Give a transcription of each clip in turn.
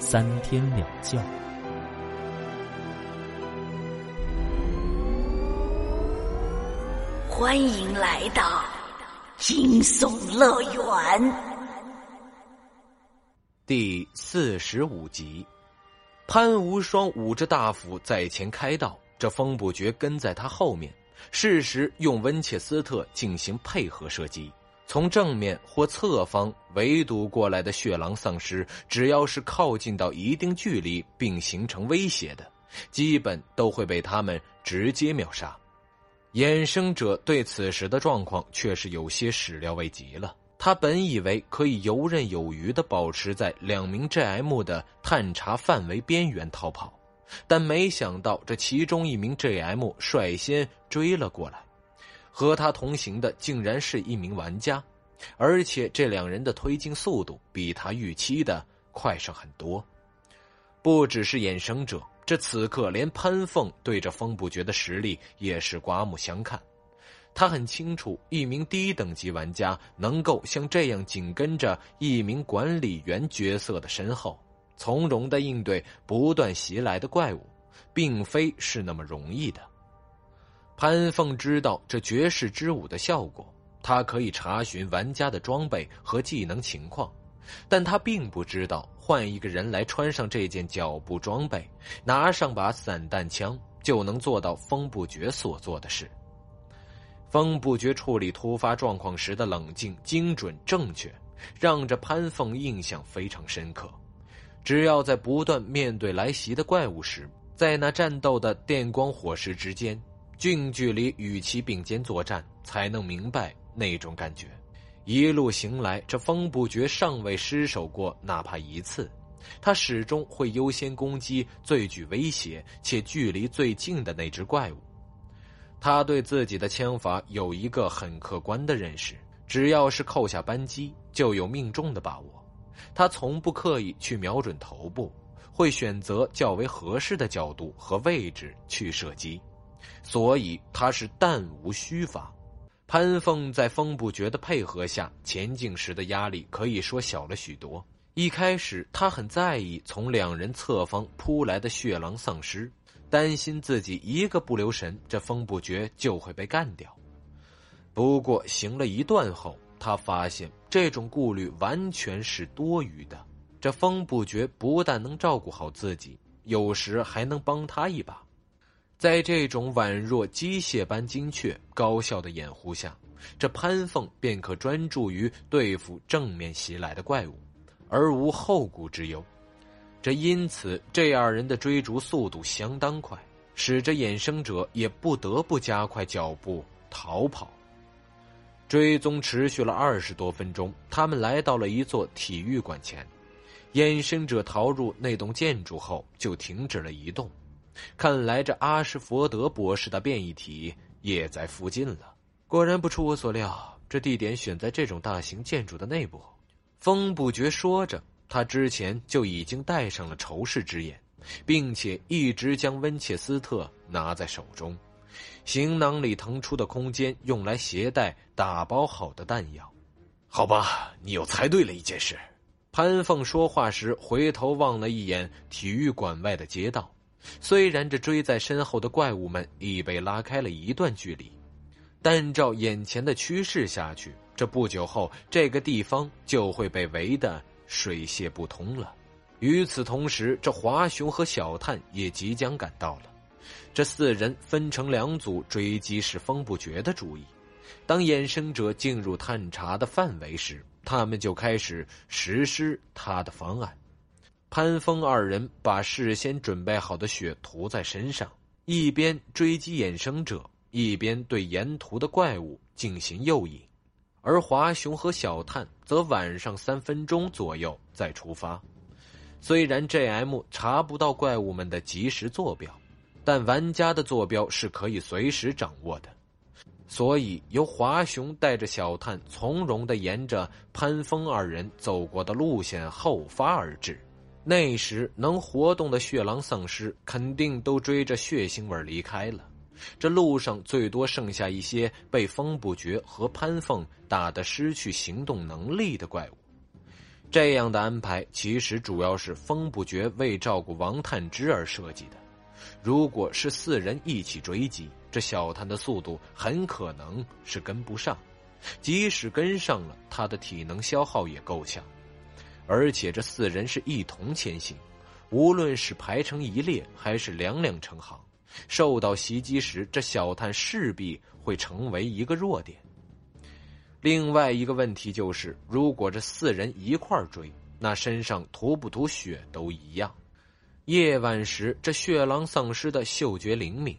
三天两觉。欢迎来到惊悚乐园第四十五集。潘无双捂着大斧在前开道，这风不绝跟在他后面。适时用温切斯特进行配合射击，从正面或侧方围堵过来的血狼丧尸，只要是靠近到一定距离并形成威胁的，基本都会被他们直接秒杀。衍生者对此时的状况却是有些始料未及了。他本以为可以游刃有余的保持在两名 GM 的探查范围边缘逃跑。但没想到，这其中一名 J.M. 率先追了过来，和他同行的竟然是一名玩家，而且这两人的推进速度比他预期的快上很多。不只是衍生者，这此刻连潘凤对着风不绝的实力也是刮目相看。他很清楚，一名低等级玩家能够像这样紧跟着一名管理员角色的身后。从容的应对不断袭来的怪物，并非是那么容易的。潘凤知道这绝世之舞的效果，他可以查询玩家的装备和技能情况，但他并不知道换一个人来穿上这件脚步装备，拿上把散弹枪，就能做到风不绝所做的事。风不绝处理突发状况时的冷静、精准、正确，让这潘凤印象非常深刻。只要在不断面对来袭的怪物时，在那战斗的电光火石之间，近距离与其并肩作战，才能明白那种感觉。一路行来，这风不绝尚未失手过哪怕一次。他始终会优先攻击最具威胁且距离最近的那只怪物。他对自己的枪法有一个很客观的认识：只要是扣下扳机，就有命中的把握。他从不刻意去瞄准头部，会选择较为合适的角度和位置去射击，所以他是弹无虚发。潘凤在风不绝的配合下前进时的压力可以说小了许多。一开始他很在意从两人侧方扑来的血狼丧尸，担心自己一个不留神，这风不绝就会被干掉。不过行了一段后。他发现这种顾虑完全是多余的。这风不绝不但能照顾好自己，有时还能帮他一把。在这种宛若机械般精确、高效的掩护下，这潘凤便可专注于对付正面袭来的怪物，而无后顾之忧。这因此，这二人的追逐速度相当快，使这衍生者也不得不加快脚步逃跑。追踪持续了二十多分钟，他们来到了一座体育馆前。衍生者逃入那栋建筑后就停止了移动，看来这阿什佛德博士的变异体也在附近了。果然不出我所料，这地点选在这种大型建筑的内部。风不绝说着，他之前就已经戴上了仇视之眼，并且一直将温切斯特拿在手中。行囊里腾出的空间用来携带打包好的弹药，好吧，你又猜对了一件事。潘凤说话时回头望了一眼体育馆外的街道，虽然这追在身后的怪物们已被拉开了一段距离，但照眼前的趋势下去，这不久后这个地方就会被围得水泄不通了。与此同时，这华雄和小探也即将赶到了。这四人分成两组追击是风不绝的主意。当衍生者进入探查的范围时，他们就开始实施他的方案。潘峰二人把事先准备好的血涂在身上，一边追击衍生者，一边对沿途的怪物进行诱引。而华雄和小探则晚上三分钟左右再出发。虽然 J.M 查不到怪物们的即时坐标，但玩家的坐标是可以随时掌握的。所以，由华雄带着小探从容的沿着潘峰二人走过的路线后发而至。那时能活动的血狼丧尸肯定都追着血腥味离开了，这路上最多剩下一些被风不绝和潘凤打得失去行动能力的怪物。这样的安排其实主要是风不绝为照顾王探之而设计的。如果是四人一起追击，这小探的速度很可能是跟不上，即使跟上了，他的体能消耗也够呛。而且这四人是一同前行，无论是排成一列还是两两成行，受到袭击时，这小探势必会成为一个弱点。另外一个问题就是，如果这四人一块追，那身上涂不涂血都一样。夜晚时，这血狼丧尸的嗅觉灵敏。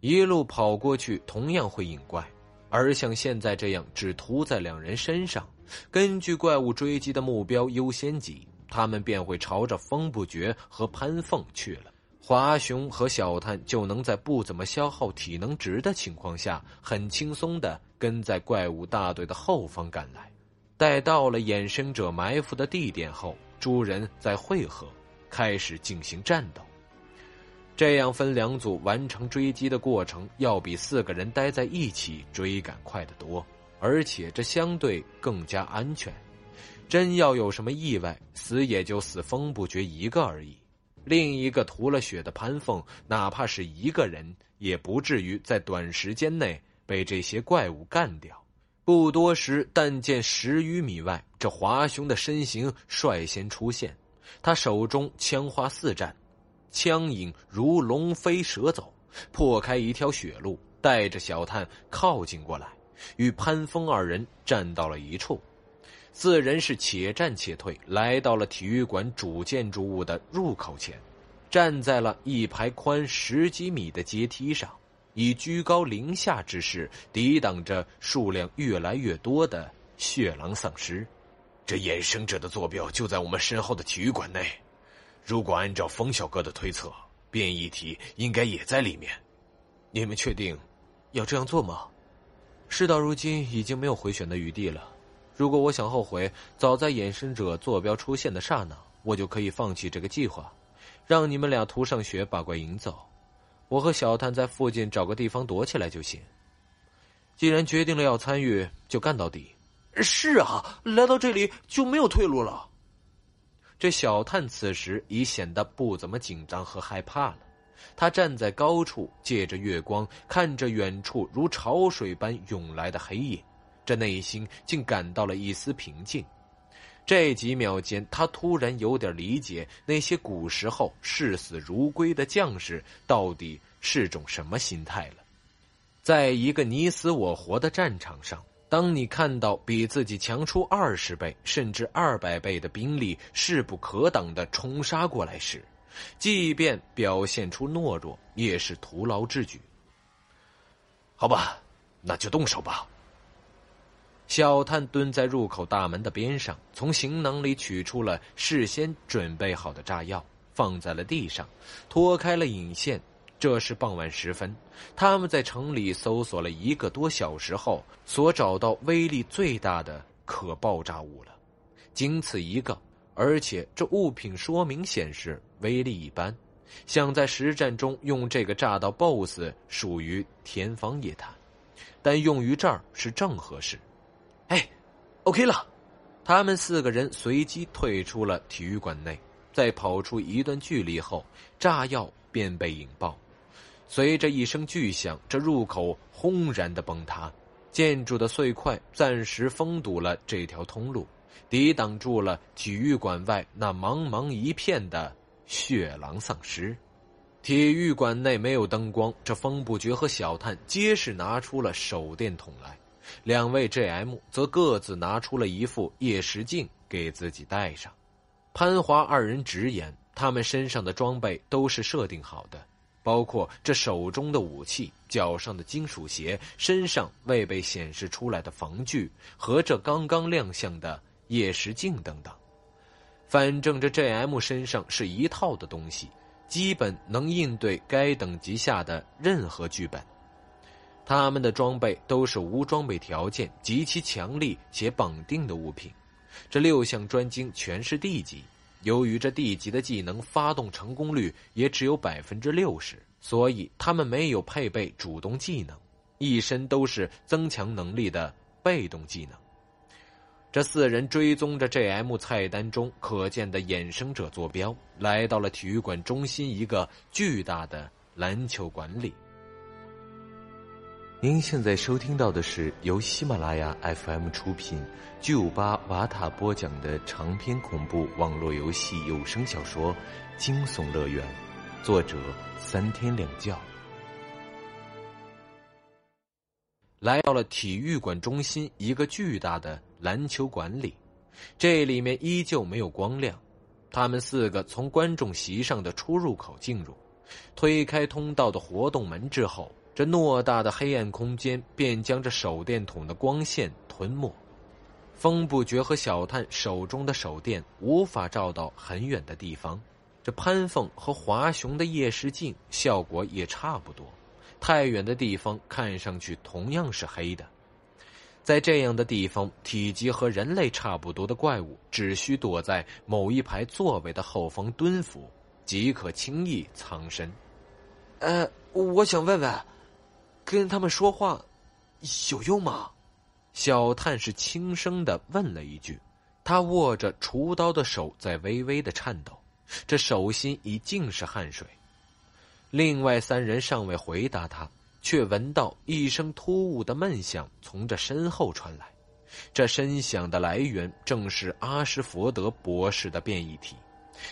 一路跑过去，同样会引怪，而像现在这样只涂在两人身上，根据怪物追击的目标优先级，他们便会朝着风不绝和潘凤去了。华雄和小探就能在不怎么消耗体能值的情况下，很轻松的跟在怪物大队的后方赶来。待到了衍生者埋伏的地点后，诸人再汇合，开始进行战斗。这样分两组完成追击的过程，要比四个人待在一起追赶快得多，而且这相对更加安全。真要有什么意外，死也就死风不绝一个而已。另一个涂了血的潘凤，哪怕是一个人，也不至于在短时间内被这些怪物干掉。不多时，但见十余米外，这华雄的身形率先出现，他手中枪花四战。枪影如龙飞蛇走，破开一条血路，带着小探靠近过来，与潘峰二人站到了一处。四人是且战且退，来到了体育馆主建筑物的入口前，站在了一排宽十几米的阶梯上，以居高临下之势抵挡着数量越来越多的血狼丧尸。这衍生者的坐标就在我们身后的体育馆内。如果按照风小哥的推测，变异体应该也在里面。你们确定要这样做吗？事到如今，已经没有回旋的余地了。如果我想后悔，早在衍生者坐标出现的刹那，我就可以放弃这个计划，让你们俩涂上血把怪引走。我和小探在附近找个地方躲起来就行。既然决定了要参与，就干到底。是啊，来到这里就没有退路了。这小探此时已显得不怎么紧张和害怕了，他站在高处，借着月光看着远处如潮水般涌来的黑影，这内心竟感到了一丝平静。这几秒间，他突然有点理解那些古时候视死如归的将士到底是种什么心态了。在一个你死我活的战场上。当你看到比自己强出二十倍甚至二百倍的兵力势不可挡的冲杀过来时，即便表现出懦弱，也是徒劳之举。好吧，那就动手吧。小探蹲在入口大门的边上，从行囊里取出了事先准备好的炸药，放在了地上，脱开了引线。这是傍晚时分，他们在城里搜索了一个多小时后，所找到威力最大的可爆炸物了，仅此一个。而且这物品说明显示威力一般，想在实战中用这个炸到 BOSS 属于天方夜谭，但用于这儿是正合适。哎，OK 了，他们四个人随即退出了体育馆内，在跑出一段距离后，炸药便被引爆。随着一声巨响，这入口轰然的崩塌，建筑的碎块暂时封堵了这条通路，抵挡住了体育馆外那茫茫一片的血狼丧尸。体育馆内没有灯光，这风不绝和小探皆是拿出了手电筒来，两位 J.M 则各自拿出了一副夜视镜给自己戴上。潘华二人直言，他们身上的装备都是设定好的。包括这手中的武器、脚上的金属鞋、身上未被显示出来的防具和这刚刚亮相的夜视镜等等。反正这 J.M 身上是一套的东西，基本能应对该等级下的任何剧本。他们的装备都是无装备条件极其强力且绑定的物品。这六项专精全是 D 级，由于这 D 级的技能发动成功率也只有百分之六十，所以他们没有配备主动技能，一身都是增强能力的被动技能。这四人追踪着 J.M 菜单中可见的衍生者坐标，来到了体育馆中心一个巨大的篮球馆里。您现在收听到的是由喜马拉雅 FM 出品、巨五八瓦塔播讲的长篇恐怖网络游戏有声小说《惊悚乐园》，作者三天两觉。来到了体育馆中心一个巨大的篮球馆里，这里面依旧没有光亮。他们四个从观众席上的出入口进入，推开通道的活动门之后，这偌大的黑暗空间便将这手电筒的光线吞没。风不觉和小探手中的手电无法照到很远的地方，这潘凤和华雄的夜视镜效果也差不多。太远的地方看上去同样是黑的，在这样的地方，体积和人类差不多的怪物只需躲在某一排座位的后方蹲伏，即可轻易藏身。呃，我想问问，跟他们说话有用吗？小探是轻声的问了一句，他握着厨刀的手在微微的颤抖，这手心已尽是汗水。另外三人尚未回答他，却闻到一声突兀的闷响从这身后传来。这声响的来源正是阿什佛德博士的变异体，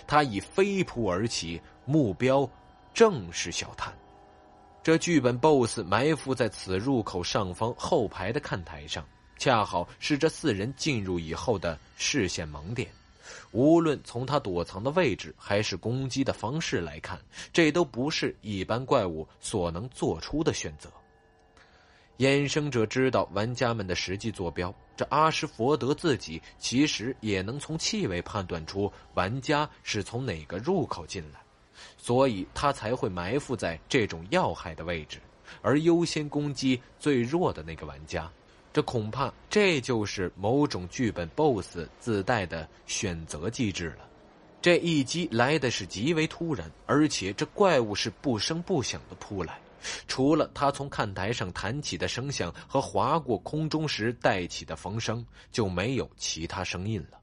他已飞扑而起，目标正是小探。这剧本 BOSS 埋伏在此入口上方后排的看台上，恰好是这四人进入以后的视线盲点。无论从他躲藏的位置还是攻击的方式来看，这都不是一般怪物所能做出的选择。衍生者知道玩家们的实际坐标，这阿什佛德自己其实也能从气味判断出玩家是从哪个入口进来，所以他才会埋伏在这种要害的位置，而优先攻击最弱的那个玩家。这恐怕这就是某种剧本 BOSS 自带的选择机制了。这一击来的是极为突然，而且这怪物是不声不响的扑来，除了他从看台上弹起的声响和划过空中时带起的风声，就没有其他声音了。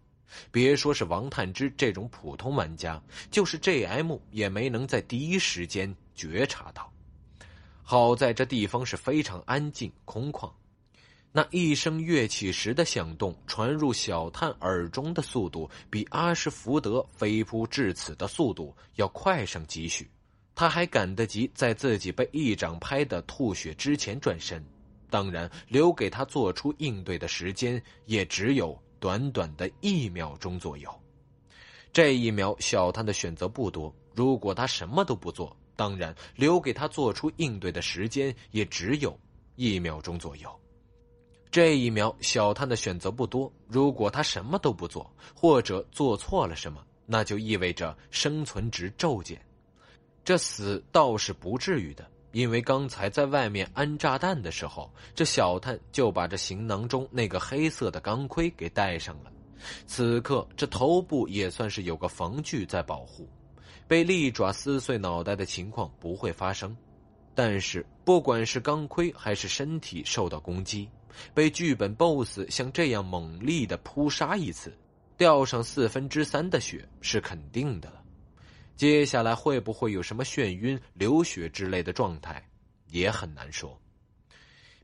别说是王探之这种普通玩家，就是 J.M 也没能在第一时间觉察到。好在这地方是非常安静空旷。那一声乐器时的响动传入小探耳中的速度，比阿什福德飞扑至此的速度要快上几许。他还赶得及在自己被一掌拍的吐血之前转身，当然留给他做出应对的时间也只有短短的一秒钟左右。这一秒，小探的选择不多。如果他什么都不做，当然留给他做出应对的时间也只有一秒钟左右。这一秒，小探的选择不多。如果他什么都不做，或者做错了什么，那就意味着生存值骤减。这死倒是不至于的，因为刚才在外面安炸弹的时候，这小探就把这行囊中那个黑色的钢盔给带上了。此刻，这头部也算是有个防具在保护，被利爪撕碎脑袋的情况不会发生。但是，不管是钢盔还是身体受到攻击。被剧本 BOSS 像这样猛力的扑杀一次，掉上四分之三的血是肯定的了。接下来会不会有什么眩晕、流血之类的状态，也很难说。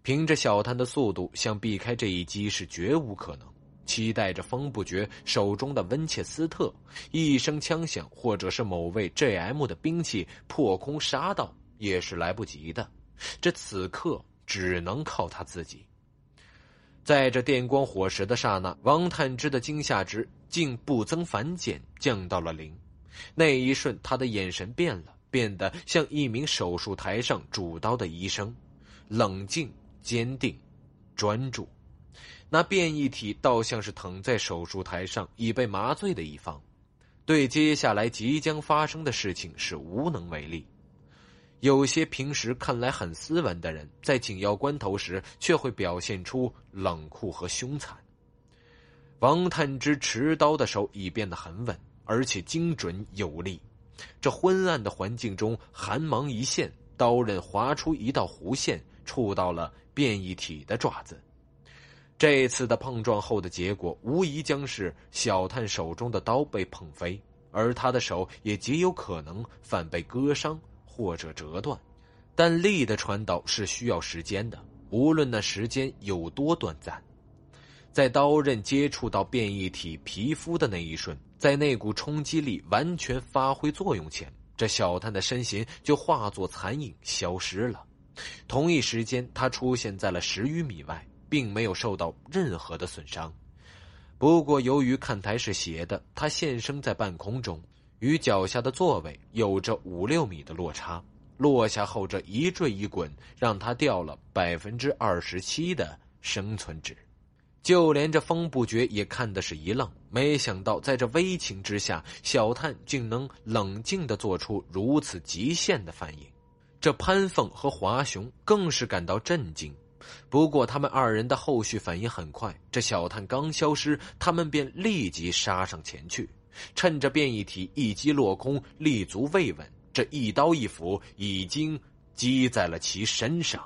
凭着小探的速度，想避开这一击是绝无可能。期待着风不绝手中的温切斯特，一声枪响，或者是某位 JM 的兵器破空杀到，也是来不及的。这此刻只能靠他自己。在这电光火石的刹那，王探之的惊吓值竟不增反减，降到了零。那一瞬，他的眼神变了，变得像一名手术台上主刀的医生，冷静、坚定、专注。那变异体倒像是躺在手术台上已被麻醉的一方，对接下来即将发生的事情是无能为力。有些平时看来很斯文的人，在紧要关头时却会表现出冷酷和凶残。王探之持刀的手已变得很稳，而且精准有力。这昏暗的环境中，寒芒一现，刀刃划出一道弧线，触到了变异体的爪子。这次的碰撞后的结果，无疑将是小探手中的刀被碰飞，而他的手也极有可能反被割伤或者折断。但力的传导是需要时间的，无论那时间有多短暂。在刀刃接触到变异体皮肤的那一瞬，在那股冲击力完全发挥作用前，这小探的身形就化作残影消失了。同一时间，他出现在了十余米外，并没有受到任何的损伤。不过，由于看台是斜的，他现身在半空中，与脚下的座位有着五六米的落差。落下后，这一坠一滚，让他掉了百分之二十七的生存值。就连这风不绝也看的是一愣，没想到在这危情之下，小探竟能冷静的做出如此极限的反应。这潘凤和华雄更是感到震惊。不过他们二人的后续反应很快，这小探刚消失，他们便立即杀上前去，趁着变异体一击落空，立足未稳，这一刀一斧已经击在了其身上。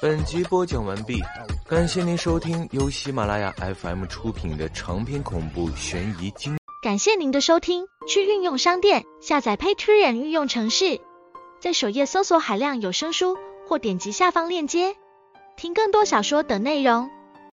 本集播讲完毕，感谢您收听由喜马拉雅 FM 出品的长篇恐怖悬疑惊。感谢您的收听，去运用商店下载 Patreon 运用城市，在首页搜索海量有声书，或点击下方链接听更多小说等内容。